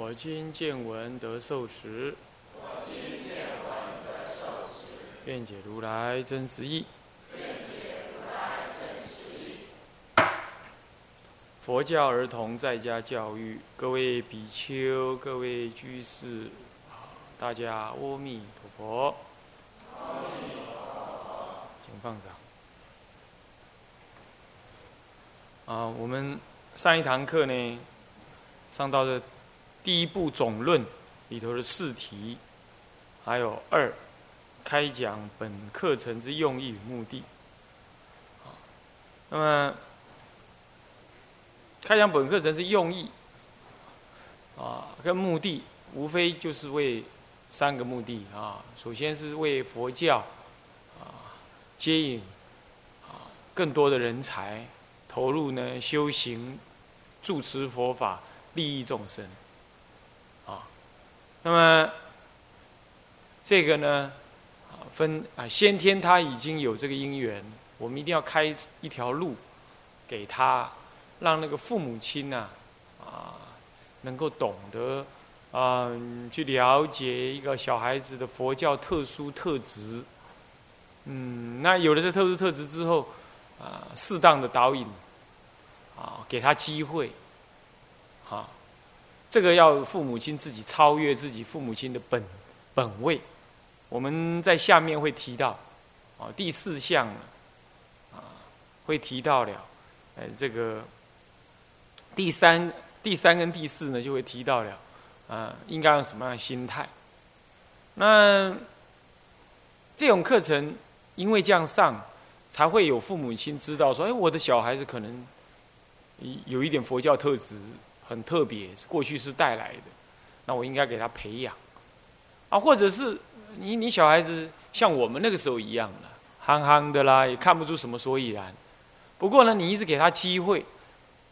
我今见闻得受持，我今见闻得受持愿解如来真实义。佛教儿童在家教育，各位比丘、各位居士，大家阿弥陀佛。请放掌。啊，我们上一堂课呢，上到的第一部总论里头的试题，还有二开讲本课程之用意与目的。那么开讲本课程之用意啊，跟目的无非就是为三个目的啊。首先是为佛教啊接引啊更多的人才投入呢修行、住持佛法、利益众生。那么，这个呢，分啊，先天他已经有这个因缘，我们一定要开一条路给他，让那个父母亲呐，啊，能够懂得，啊，去了解一个小孩子的佛教特殊特质。嗯，那有了这特殊特质之后，啊，适当的导引，啊，给他机会，这个要父母亲自己超越自己父母亲的本本位，我们在下面会提到，啊，第四项，啊，会提到了，呃，这个第三、第三跟第四呢，就会提到了，啊，应该用什么样的心态？那这种课程，因为这样上，才会有父母亲知道说，哎，我的小孩子可能有一点佛教特质。很特别，过去是带来的，那我应该给他培养，啊，或者是你你小孩子像我们那个时候一样的，憨憨的啦，也看不出什么所以然。不过呢，你一直给他机会，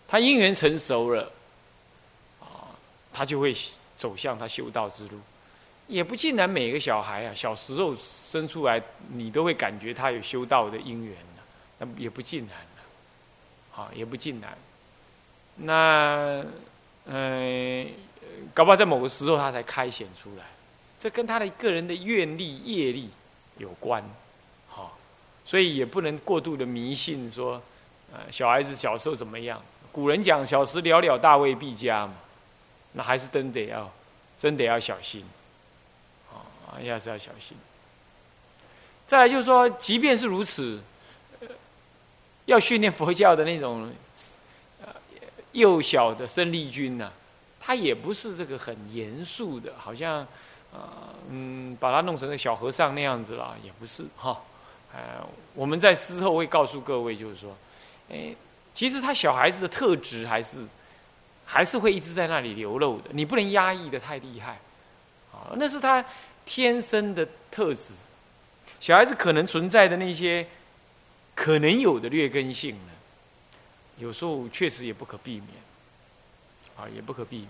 他因缘成熟了，啊，他就会走向他修道之路。也不尽然每个小孩啊，小时候生出来，你都会感觉他有修道的因缘，那也不尽然，啊，也不尽然。那，嗯，搞不好在某个时候他才开显出来，这跟他的个人的愿力、业力有关，好，所以也不能过度的迷信说，呃，小孩子小时候怎么样？古人讲“小时了了，大未必佳”嘛，那还是真得要，真得要小心，啊，还是要小心。再来就是说，即便是如此，要训练佛教的那种。幼小的生力军呢，他也不是这个很严肃的，好像，呃，嗯，把他弄成个小和尚那样子了，也不是哈。呃，我们在事后会告诉各位，就是说，哎，其实他小孩子的特质还是，还是会一直在那里流露的，你不能压抑的太厉害，啊，那是他天生的特质。小孩子可能存在的那些可能有的劣根性呢。有时候确实也不可避免，啊，也不可避免。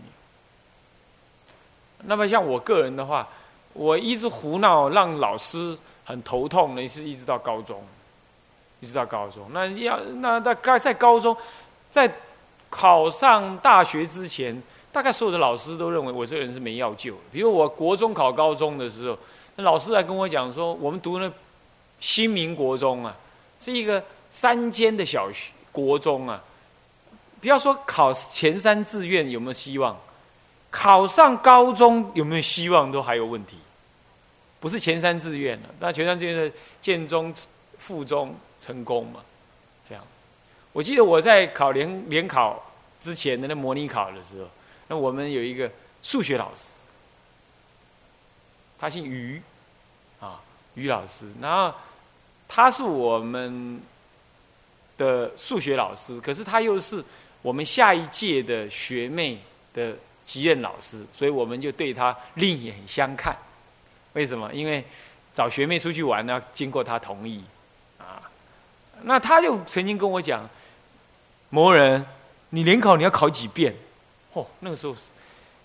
那么像我个人的话，我一直胡闹，让老师很头痛呢，是一直到高中，一直到高中。那要那大概在高中，在考上大学之前，大概所有的老师都认为我这个人是没药救。比如我国中考高中的时候，那老师还跟我讲说，我们读那新民国中啊，是一个三间的小学。国中啊，不要说考前三志愿有没有希望，考上高中有没有希望都还有问题。不是前三志愿了，那前三志愿的建中、附中成功嘛？这样，我记得我在考联联考之前的那模拟考的时候，那我们有一个数学老师，他姓于，啊，于老师，然后他是我们。的数学老师，可是他又是我们下一届的学妹的级任老师，所以我们就对他另眼相看。为什么？因为找学妹出去玩呢，经过他同意啊。那他就曾经跟我讲：“某人，你联考你要考几遍？”嚯，那个时候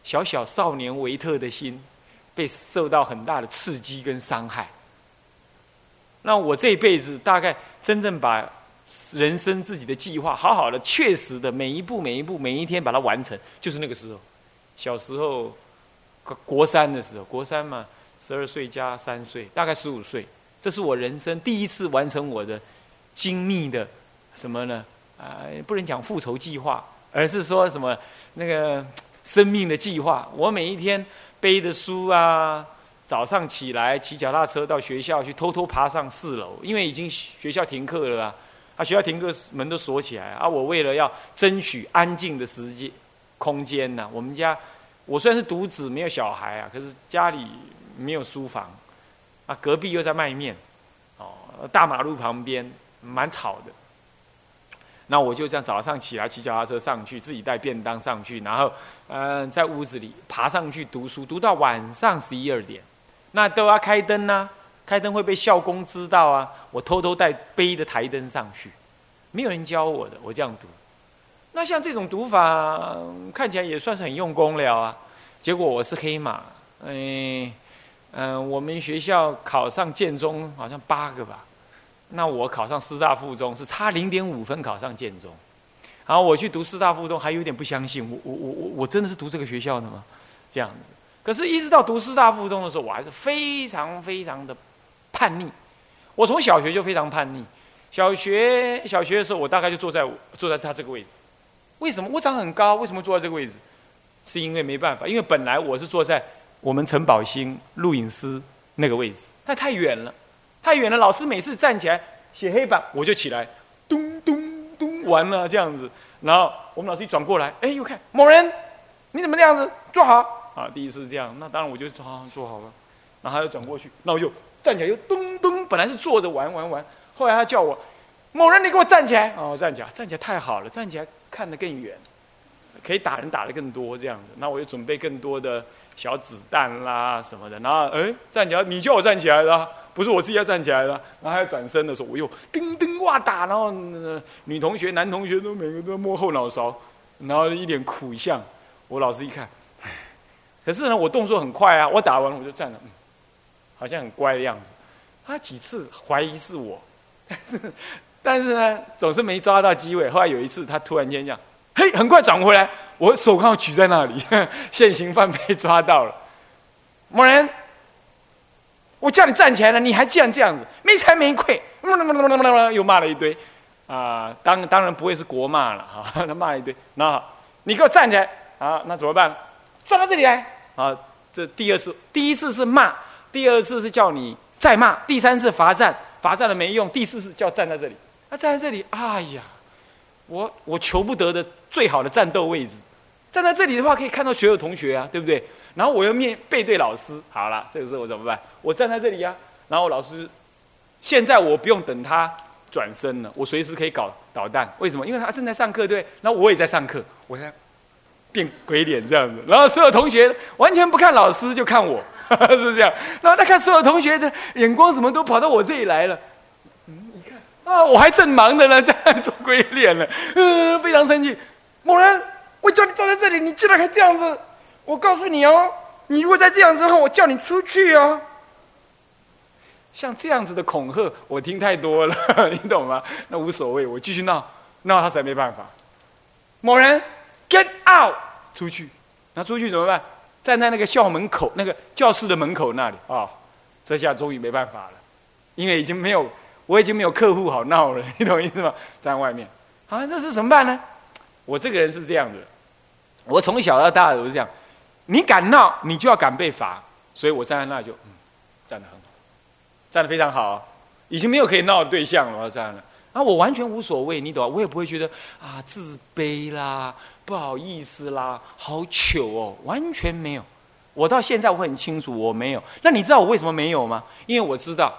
小小少年维特的心被受到很大的刺激跟伤害。那我这一辈子大概真正把人生自己的计划好好的、确实的每一步、每一步、每一天把它完成，就是那个时候。小时候国三的时候，国三嘛，十二岁加三岁，大概十五岁。这是我人生第一次完成我的精密的什么呢？啊，不能讲复仇计划，而是说什么那个生命的计划。我每一天背的书啊。早上起来骑脚踏车到学校去，偷偷爬上四楼，因为已经学校停课了啊。啊，学校停课门都锁起来啊。我为了要争取安静的时间空间呢，我们家我虽然是独子，没有小孩啊，可是家里没有书房啊，隔壁又在卖面，哦，大马路旁边蛮吵的。那我就这样早上起来骑脚踏车上去，自己带便当上去，然后嗯，在屋子里爬上去读书，读到晚上十一二点。那都要开灯呢，开灯会被校工知道啊。我偷偷带背的台灯上去，没有人教我的，我这样读。那像这种读法，看起来也算是很用功了啊。结果我是黑马，嗯嗯，我们学校考上建中好像八个吧，那我考上师大附中是差零点五分考上建中。然后我去读师大附中，还有点不相信，我我我我我真的是读这个学校的吗？这样子。可是，一直到读师大附中的时候，我还是非常非常的叛逆。我从小学就非常叛逆。小学小学的时候，我大概就坐在坐在他这个位置。为什么？我长很高，为什么坐在这个位置？是因为没办法，因为本来我是坐在我们陈宝兴录影师那个位置，但太远了，太远了。老师每次站起来写黑板，我就起来，咚咚咚，完了这样子。然后我们老师一转过来，哎，又看某人，你怎么这样子？坐好。啊，第一次这样，那当然我就坐好做好了，然后他又转过去，那我就站起来又咚咚，本来是坐着玩玩玩，后来他叫我某人，你给我站起来，哦，站起来，站起来太好了，站起来看得更远，可以打人打得更多这样子，那我就准备更多的小子弹啦什么的，然后哎站起来，你叫我站起来的，不是我自己要站起来的，然后还要转身的时候，我又叮叮哇打，然后女同学男同学都每个都摸后脑勺，然后一脸苦相，我老师一看。可是呢，我动作很快啊！我打完我就站了，嗯，好像很乖的样子。他几次怀疑是我，但 是但是呢，总是没抓到机会。后来有一次，他突然间这样，嘿，很快转回来，我手铐举在那里，现行犯被抓到了。某人，我叫你站起来了，你还这样这样子，没才没愧，又骂了一堆。啊，当当然不会是国骂了哈，他骂了一堆。那你给我站起来啊，那怎么办？站到这里来啊！这第二次，第一次是骂，第二次是叫你再骂，第三次罚站，罚站了没用，第四次叫站在这里。那站在这里，哎呀，我我求不得的最好的战斗位置，站在这里的话可以看到所有同学啊，对不对？然后我又面背对老师，好了，这个时候我怎么办？我站在这里呀。然后老师，现在我不用等他转身了，我随时可以搞导弹。为什么？因为他正在上课，对。然后我也在上课，我在。变鬼脸这样子，然后所有同学完全不看老师，就看我，是这样？然后他看所有同学的眼光，什么都跑到我这里来了。嗯，你看啊，我还正忙着呢，这样做鬼脸了，嗯，非常生气。某人，我叫你站在这里，你竟然还这样子！我告诉你哦，你如果再这样之后，我叫你出去哦。像这样子的恐吓，我听太多了，你懂吗？那无所谓，我继续闹，闹他实在没办法。某人。Get out！出去，那出去怎么办？站在那个校门口，那个教室的门口那里啊。这下终于没办法了，因为已经没有，我已经没有客户好闹了，你懂意思吗？站外面，啊，这是怎么办呢？我这个人是这样的，我从小到大都是这样，你敢闹，你就要敢被罚，所以我站在那就，嗯，站得很好，站得非常好，已经没有可以闹的对象了，我站了。啊，我完全无所谓，你懂我也不会觉得啊自卑啦、不好意思啦、好糗哦，完全没有。我到现在我很清楚，我没有。那你知道我为什么没有吗？因为我知道，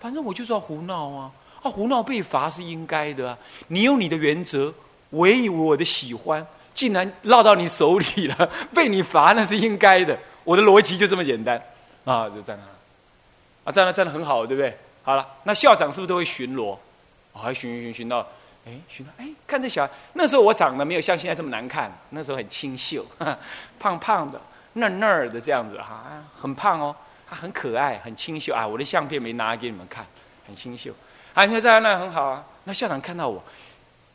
反正我就是要胡闹啊！啊，胡闹被罚是应该的啊。你有你的原则，我也有我的喜欢，竟然落到你手里了，被你罚那是应该的。我的逻辑就这么简单啊，就这样啊，站那站的很好，对不对？好了，那校长是不是都会巡逻？还巡巡巡巡到，哎，许诺，哎，看这小孩，那时候我长得没有像现在这么难看，那时候很清秀，胖胖的，嫩嫩的这样子哈，很胖哦，他很可爱，很清秀啊。我的相片没拿给你们看，很清秀。啊，你看这样那很好啊。那校长看到我，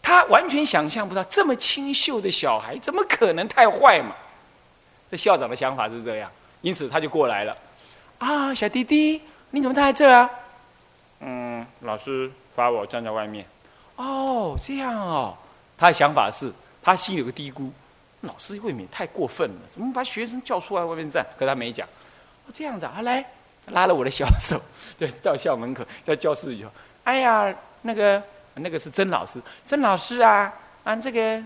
他完全想象不到这么清秀的小孩怎么可能太坏嘛？这校长的想法是这样，因此他就过来了。啊，小弟弟，你怎么站在这啊？嗯，老师罚我站在外面。哦，这样哦。他的想法是，他心里有个嘀咕：老师未免太过分了，怎么把学生叫出来外面站？可他没讲。哦，这样子啊，来，拉了我的小手，对，到校门口，在教室里头。哎呀，那个，那个是曾老师，曾老师啊，啊，这个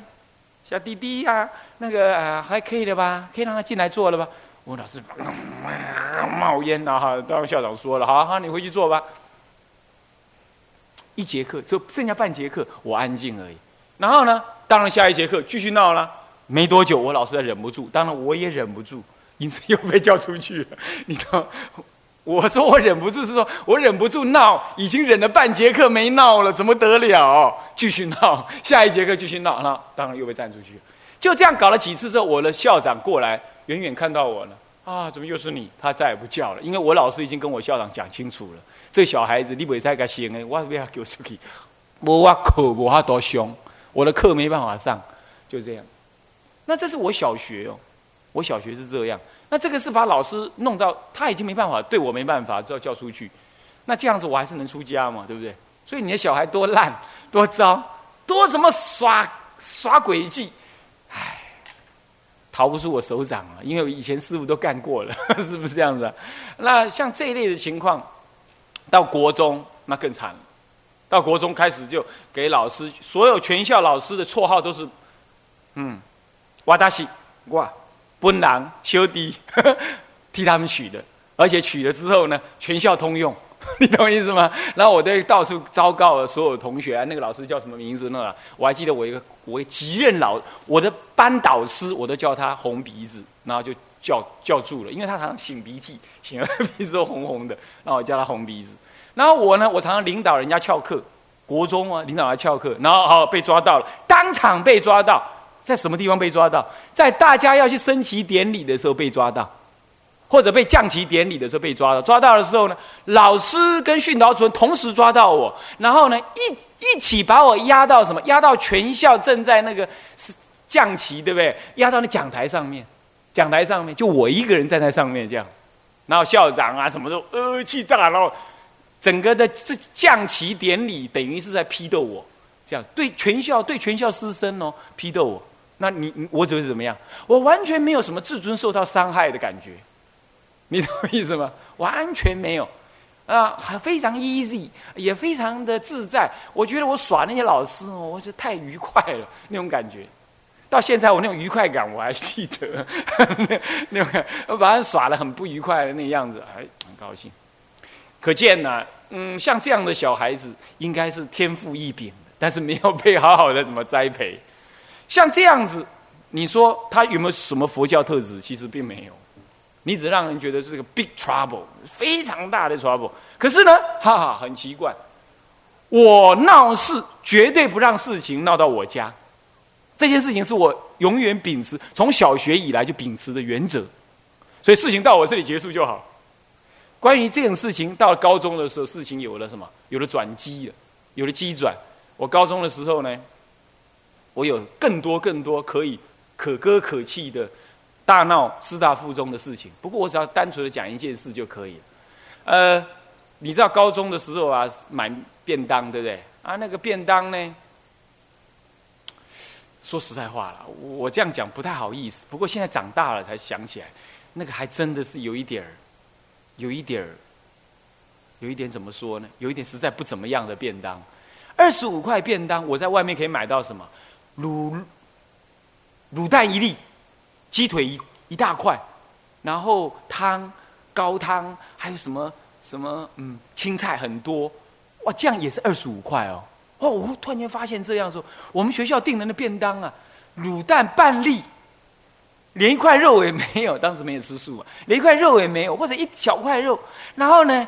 小弟弟呀。那个啊，还可以的吧？可以让他进来坐了吧？我老师 冒烟了哈，当校长说了，好好，你回去坐吧。一节课就剩下半节课，我安静而已。然后呢，当然下一节课继续闹了。没多久，我老师忍不住，当然我也忍不住，因此又被叫出去了。你道，我说我忍不住，是说我忍不住闹，已经忍了半节课没闹了，怎么得了？继续闹，下一节课继续闹，那当然又被站出去。就这样搞了几次之后，我的校长过来，远远看到我了，啊，怎么又是你？他再也不叫了，因为我老师已经跟我校长讲清楚了，这小孩子你不会再给行的，我不要给我出去，我我课我多凶，我的课没办法上，就这样。那这是我小学哦，我小学是这样。那这个是把老师弄到他已经没办法，对我没办法，就要叫出去。那这样子我还是能出家嘛，对不对？所以你的小孩多烂多糟，多怎么耍耍诡计。逃不出我手掌啊！因为以前师傅都干过了，是不是这样子？那像这一类的情况，到国中那更惨了。到国中开始就给老师，所有全校老师的绰号都是，嗯，瓦达西哇，奔狼修迪，替他们取的，而且取了之后呢，全校通用。你懂我意思吗？然后我在到处昭告所有同学，那个老师叫什么名字呢？我还记得我一个我几任老我的班导师，我都叫他红鼻子，然后就叫叫住了，因为他常常擤鼻涕，擤的鼻子都红红的，然后我叫他红鼻子。然后我呢，我常常领导人家翘课，国中啊，领导人家翘课，然后好被抓到了，当场被抓到，在什么地方被抓到？在大家要去升旗典礼的时候被抓到。或者被降旗典礼的时候被抓到，抓到的时候呢，老师跟训导主任同时抓到我，然后呢一一起把我压到什么？压到全校正在那个是降旗，对不对？压到那讲台上面，讲台上面就我一个人站在上面这样，然后校长啊什么都呃气炸，然后整个的这降旗典礼等于是在批斗我，这样对全校对全校师生哦批斗我，那你我只会怎么样？我完全没有什么自尊受到伤害的感觉。你懂我意思吗？完全没有，啊，还非常 easy，也非常的自在。我觉得我耍那些老师哦，我觉得太愉快了，那种感觉。到现在我那种愉快感我还记得，那种我把他耍的很不愉快的那样子，哎很高兴。可见呢，嗯，像这样的小孩子应该是天赋异禀的，但是没有被好好的怎么栽培。像这样子，你说他有没有什么佛教特质？其实并没有。你只让人觉得是个 big trouble，非常大的 trouble。可是呢，哈哈，很奇怪，我闹事绝对不让事情闹到我家。这件事情是我永远秉持，从小学以来就秉持的原则。所以事情到我这里结束就好。关于这种事情，到了高中的时候，事情有了什么？有了转机了，有了机转。我高中的时候呢，我有更多更多可以可歌可泣的。大闹师大附中的事情，不过我只要单纯的讲一件事就可以了。呃，你知道高中的时候啊，买便当对不对？啊，那个便当呢，说实在话了，我这样讲不太好意思。不过现在长大了才想起来，那个还真的是有一点儿，有一点儿，有一点怎么说呢？有一点实在不怎么样的便当。二十五块便当，我在外面可以买到什么？卤卤蛋一粒。鸡腿一一大块，然后汤、高汤，还有什么什么嗯，青菜很多，哇，这样也是二十五块哦。哦，我突然间发现这样说，我们学校订的那便当啊，卤蛋半粒，连一块肉也没有，当时没有吃素啊，连一块肉也没有，或者一小块肉，然后呢，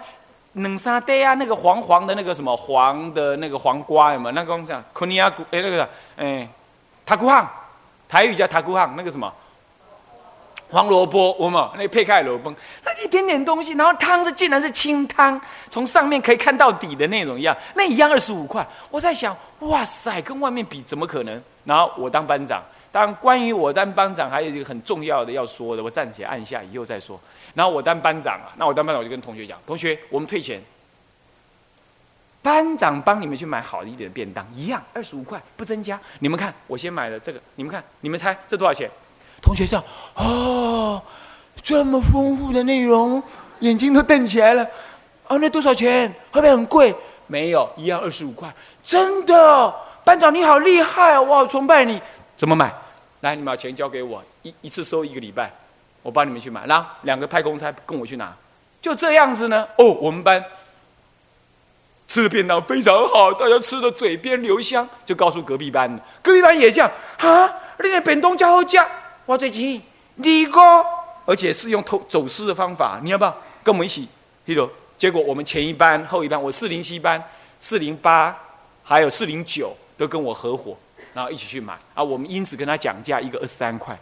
冷沙爹啊，那个黄黄的那个什么黄的那个黄瓜有没有？那个我们讲科尼亚古哎那个哎塔古汉，台语叫塔古汉，那个什么黄萝卜，我们那配菜萝卜，那一点点东西，然后汤是竟然是清汤，从上面可以看到底的那种一样，那一样二十五块，我在想，哇塞，跟外面比怎么可能？然后我当班长。当关于我当班长，还有一个很重要的要说的，我暂且按下，以后再说。然后我当班长啊，那我当班长我就跟同学讲：同学，我们退钱，班长帮你们去买好一点的便当，一样二十五块，不增加。你们看，我先买了这个，你们看，你们猜这多少钱？同学样，哦，这么丰富的内容，眼睛都瞪起来了。哦，那多少钱？会不会很贵？没有，一样二十五块。真的，班长你好厉害，我好崇拜你。怎么买？来，你们把钱交给我，一一次收一个礼拜，我帮你们去买。然后两个派公差跟我去拿，就这样子呢。哦，我们班吃的便当非常好，大家吃的嘴边留香，就告诉隔壁班的，隔壁班也这样啊。那个便当加好价，我最近你哥，而且是用偷走私的方法，你要不要跟我们一起？记住，结果我们前一班、后一班，我四零七班、四零八还有四零九都跟我合伙。然后一起去买啊！我们因此跟他讲价，一个二十三块，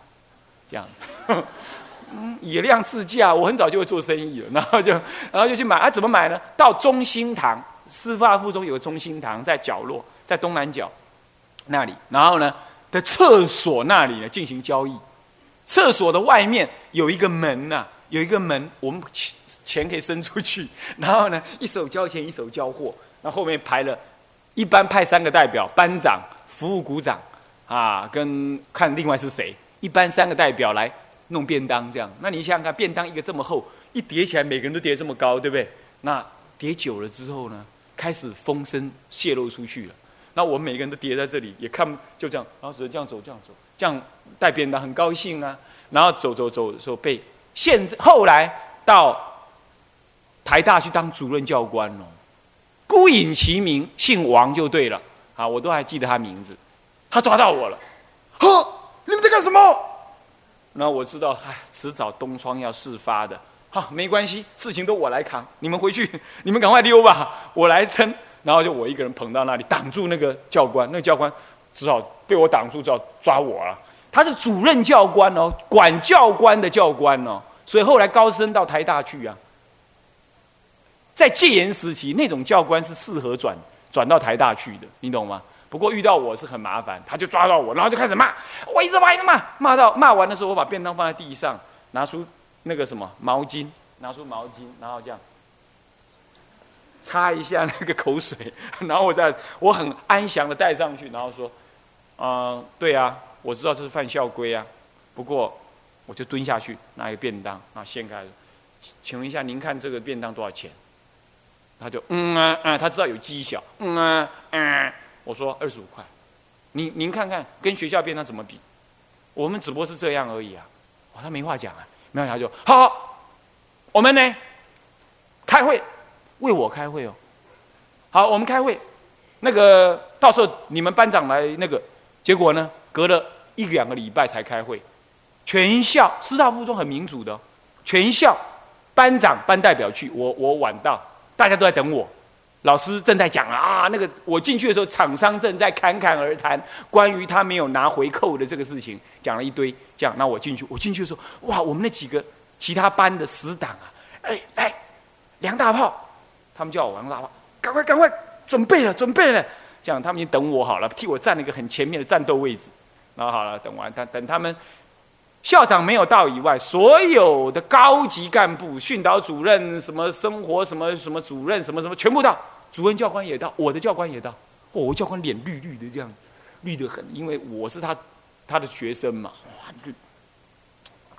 这样子，嗯，以量自价。我很早就会做生意了，然后就，然后就去买啊！怎么买呢？到中心堂，师范附中有个中心堂，在角落，在东南角那里。然后呢，在厕所那里呢进行交易。厕所的外面有一个门呐，有一个门，我们钱钱可以伸出去。然后呢，一手交钱，一手交货。那后面排了，一般派三个代表，班长。服务股长，啊，跟看另外是谁？一般三个代表来弄便当，这样。那你想想看，便当一个这么厚，一叠起来，每个人都叠这么高，对不对？那叠久了之后呢，开始风声泄露出去了。那我们每个人都叠在这里，也看就这样，然后只能这样走，这样走，这样带便当很高兴啊。然后走走走的时候，被现在后来到台大去当主任教官哦，孤影其名，姓王就对了。啊，我都还记得他名字，他抓到我了，呵，你们在干什么？然后我知道，哎，迟早东窗要事发的，好，没关系，事情都我来扛，你们回去，你们赶快溜吧，我来撑。然后就我一个人捧到那里，挡住那个教官，那个教官只好被我挡住，只好抓我了。他是主任教官哦，管教官的教官哦，所以后来高升到台大去啊。在戒严时期，那种教官是适合转。转到台大去的，你懂吗？不过遇到我是很麻烦，他就抓到我，然后就开始骂，我一直骂一直骂，骂到骂完的时候，我把便当放在地上，拿出那个什么毛巾，拿出毛巾，然后这样擦一下那个口水，然后我再我很安详的带上去，然后说，啊，对啊，我知道这是犯校规啊，不过我就蹲下去拿一个便当，啊，掀开了，请问一下，您看这个便当多少钱？他就嗯啊啊，他知道有绩效，嗯啊啊，我说二十五块，您您看看跟学校便当怎么比？我们只不过是这样而已啊。哦，他没话讲啊，没有他就好，我们呢开会，为我开会哦。好，我们开会，那个到时候你们班长来那个，结果呢隔了一两个礼拜才开会，全校师大附中很民主的，全校班长班代表去，我我晚到。大家都在等我，老师正在讲啊，那个我进去的时候，厂商正在侃侃而谈关于他没有拿回扣的这个事情，讲了一堆。这样，那我进去，我进去的时候，哇，我们那几个其他班的死党啊，哎，哎，梁大炮，他们叫我王大炮，赶快赶快准备了，准备了，这样他们已经等我好了，替我占了一个很前面的战斗位置。然后好了，等完，他等他们。校长没有到以外，所有的高级干部、训导主任、什么生活什么什么主任、什么什么全部到，主任教官也到，我的教官也到。哦，我教官脸绿绿的，这样绿得很，因为我是他他的学生嘛。哇，绿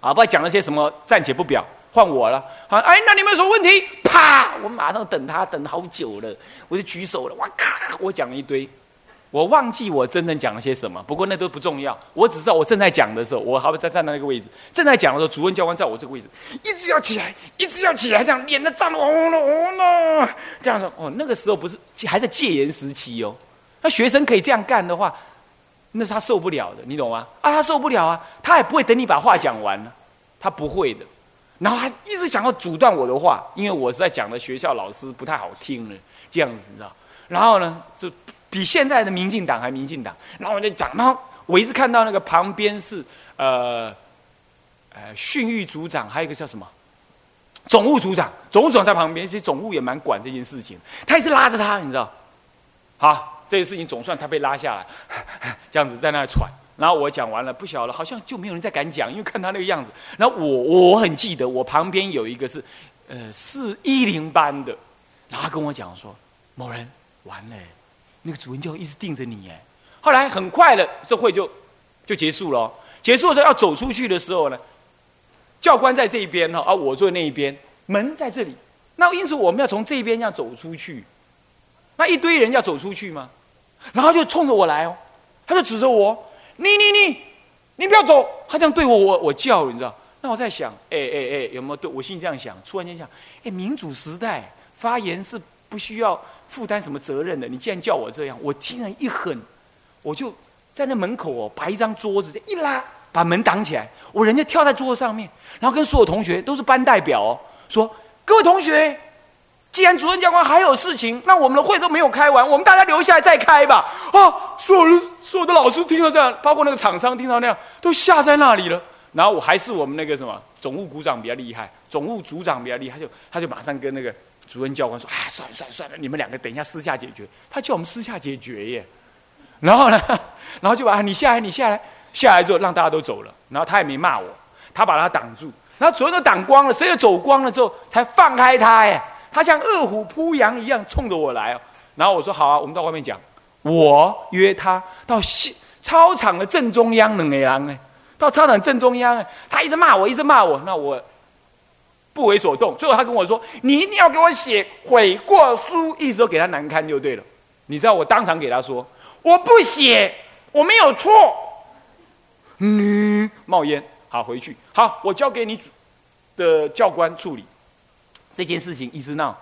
啊，不知道讲了些什么，暂且不表，换我了。好，哎，那你们有什么问题？啪，我马上等他等好久了，我就举手了。哇嘎，我讲了一堆。我忘记我真正讲了些什么，不过那都不重要。我只知道我正在讲的时候，我还会在站在那个位置，正在讲的时候，主任教官在我这个位置，一直要起来，一直要起来，这样脸都涨得红了红了。这样说，哦，那个时候不是还在戒严时期哦。那学生可以这样干的话，那是他受不了的，你懂吗？啊，他受不了啊，他也不会等你把话讲完了，他不会的。然后他一直想要阻断我的话，因为我是在讲的学校老师不太好听了，这样子你知道？然后呢，就比现在的民进党还民进党。然后我就讲，然后我一直看到那个旁边是呃呃训育组长，还有一个叫什么总务组长，总务组长在旁边，其实总务也蛮管这件事情，他一直拉着他，你知道？好，这件事情总算他被拉下来，这样子在那喘。然后我讲完了，不晓得，好像就没有人再敢讲，因为看他那个样子。然后我我很记得，我旁边有一个是，呃，四一零班的，然后跟我讲说，某人完了，那个主任就一直盯着你哎。后来很快的，这会就就结束了。结束的时候要走出去的时候呢，教官在这一边哈，而我坐那一边，门在这里。那因此我们要从这边要走出去，那一堆人要走出去吗？然后就冲着我来哦，他就指着我。你你你，你不要走！他这样对我，我我叫，你知道？那我在想，哎哎哎，有没有对我心里这样想？突然间想，哎，民主时代发言是不需要负担什么责任的。你既然叫我这样，我竟然一狠，我就在那门口哦，摆一张桌子一拉，把门挡起来。我人家跳在桌子上面，然后跟所有同学都是班代表哦，说各位同学。既然主任教官还有事情，那我们的会都没有开完，我们大家留下来再开吧。啊，所有、所有的老师听到这样，包括那个厂商听到那样，都吓在那里了。然后我还是我们那个什么总务股长比较厉害，总务组长比较厉害，就他就马上跟那个主任教官说：“啊，算了算了算了，你们两个等一下私下解决。”他叫我们私下解决？耶。然后呢，然后就把你下来，你下来，下来之后让大家都走了。然后他也没骂我，他把他挡住。然后所有都挡光了，谁也走光了之后，才放开他耶。他像饿虎扑羊一样冲着我来哦，然后我说好啊，我们到外面讲。我约他到操场的正中央，冷凉哎，到操场正中央，他一直骂我，一直骂我，那我不为所动。最后他跟我说：“你一定要给我写悔过书，一直都给他难堪就对了。”你知道我当场给他说：“我不写，我没有错。”嗯，冒烟，好回去，好，我交给你的教官处理。这件事情一直闹，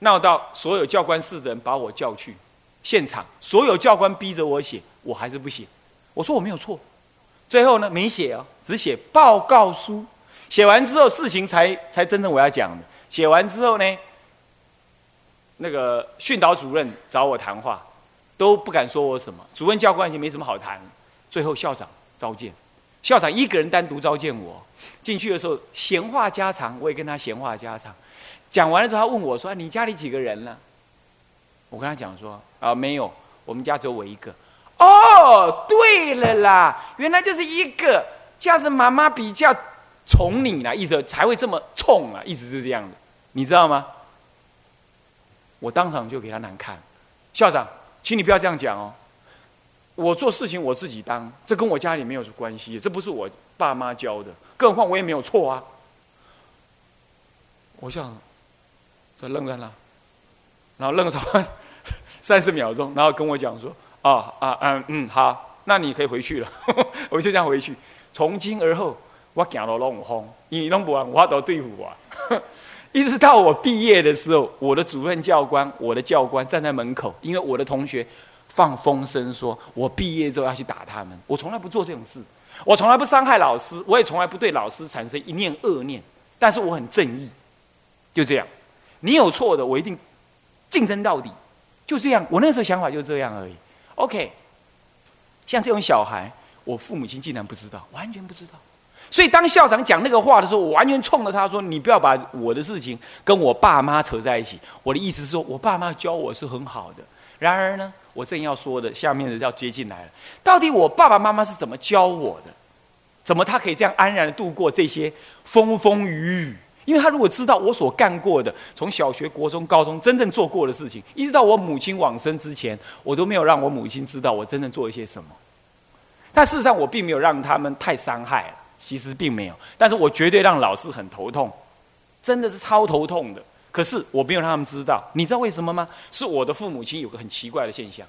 闹到所有教官室的人把我叫去现场，所有教官逼着我写，我还是不写。我说我没有错，最后呢没写哦，只写报告书。写完之后，事情才才真正我要讲的。写完之后呢，那个训导主任找我谈话，都不敢说我什么。主任教官已经没什么好谈。最后校长召见，校长一个人单独召见我进去的时候，闲话家常，我也跟他闲话家常。讲完了之后，他问我说：“你家里几个人了？”我跟他讲说：“啊，没有，我们家只有我一个。”哦，对了啦，原来就是一个，这样子妈妈比较宠你啦，意思才会这么冲啊，意思是这样的，你知道吗？我当场就给他难看，校长，请你不要这样讲哦。我做事情我自己当，这跟我家里没有关系，这不是我爸妈教的，更何况我也没有错啊。我想。就愣在那，然后愣了三十秒钟，然后跟我讲说：“啊啊嗯嗯，好，那你可以回去了。”我就这样回去。从今而后，我行路拢有风，你弄不完，我都对付我。一直到我毕业的时候，我的主任教官、我的教官站在门口，因为我的同学放风声说我毕业之后要去打他们。我从来不做这种事，我从来不伤害老师，我也从来不对老师产生一念恶念。但是我很正义，就这样。你有错的，我一定竞争到底，就这样。我那时候想法就这样而已。OK，像这种小孩，我父母亲竟然不知道，完全不知道。所以当校长讲那个话的时候，我完全冲着他说：“你不要把我的事情跟我爸妈扯在一起。”我的意思是说，我爸妈教我是很好的。然而呢，我正要说的，下面的要接进来了。到底我爸爸妈妈是怎么教我的？怎么他可以这样安然的度过这些风风雨雨？因为他如果知道我所干过的，从小学、国中、高中真正做过的事情，一直到我母亲往生之前，我都没有让我母亲知道我真正做一些什么。但事实上，我并没有让他们太伤害了，其实并没有。但是我绝对让老师很头痛，真的是超头痛的。可是我没有让他们知道，你知道为什么吗？是我的父母亲有个很奇怪的现象，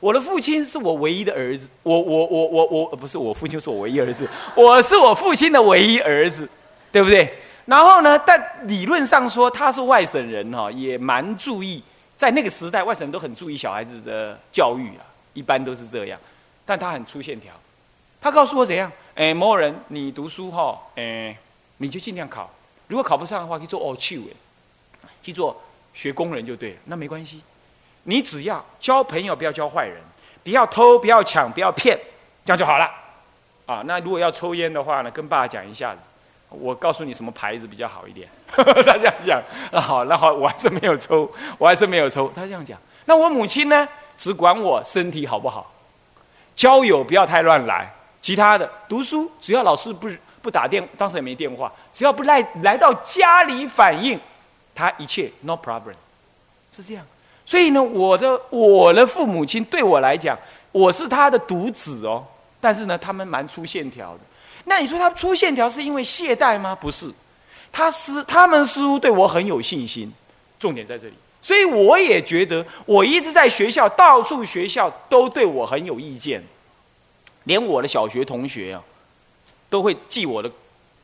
我的父亲是我唯一的儿子，我我我我我不是我父亲是我唯一儿子，我是我父亲的唯一儿子，对不对？然后呢？但理论上说他是外省人哈，也蛮注意，在那个时代，外省人都很注意小孩子的教育啊，一般都是这样。但他很粗线条。他告诉我怎样？哎，某人，你读书哈，哎，你就尽量考。如果考不上的话，去做哦去哎，去做学工人就对了。那没关系，你只要交朋友，不要交坏人，不要偷，不要抢，不要骗，这样就好了。啊，那如果要抽烟的话呢，跟爸讲一下子。我告诉你什么牌子比较好一点？他这样讲，那好，那好，我还是没有抽，我还是没有抽。他这样讲，那我母亲呢？只管我身体好不好，交友不要太乱来，其他的读书只要老师不不打电，当时也没电话，只要不来来到家里反映，他一切 no problem，是这样。所以呢，我的我的父母亲对我来讲，我是他的独子哦，但是呢，他们蛮粗线条的。那你说他粗线条是因为懈怠吗？不是，他是他们似乎对我很有信心，重点在这里。所以我也觉得，我一直在学校，到处学校都对我很有意见，连我的小学同学啊，都会记我的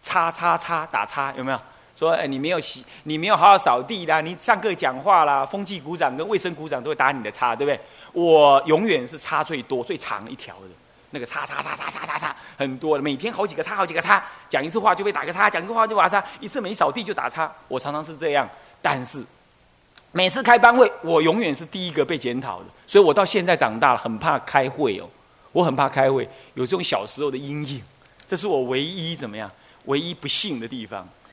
叉叉叉打叉，有没有？说哎，你没有洗，你没有好好扫地啦，你上课讲话啦，风纪鼓掌跟卫生鼓掌都会打你的叉，对不对？我永远是叉最多、最长一条的。那个叉叉叉叉叉叉叉很多的，每天好几个叉，好几个叉，讲一次话就被打个叉，讲一次话就打叉，一次没扫地就打叉。我常常是这样，但是每次开班会，我永远是第一个被检讨的。所以我到现在长大了，很怕开会哦，我很怕开会，有这种小时候的阴影，这是我唯一怎么样，唯一不幸的地方。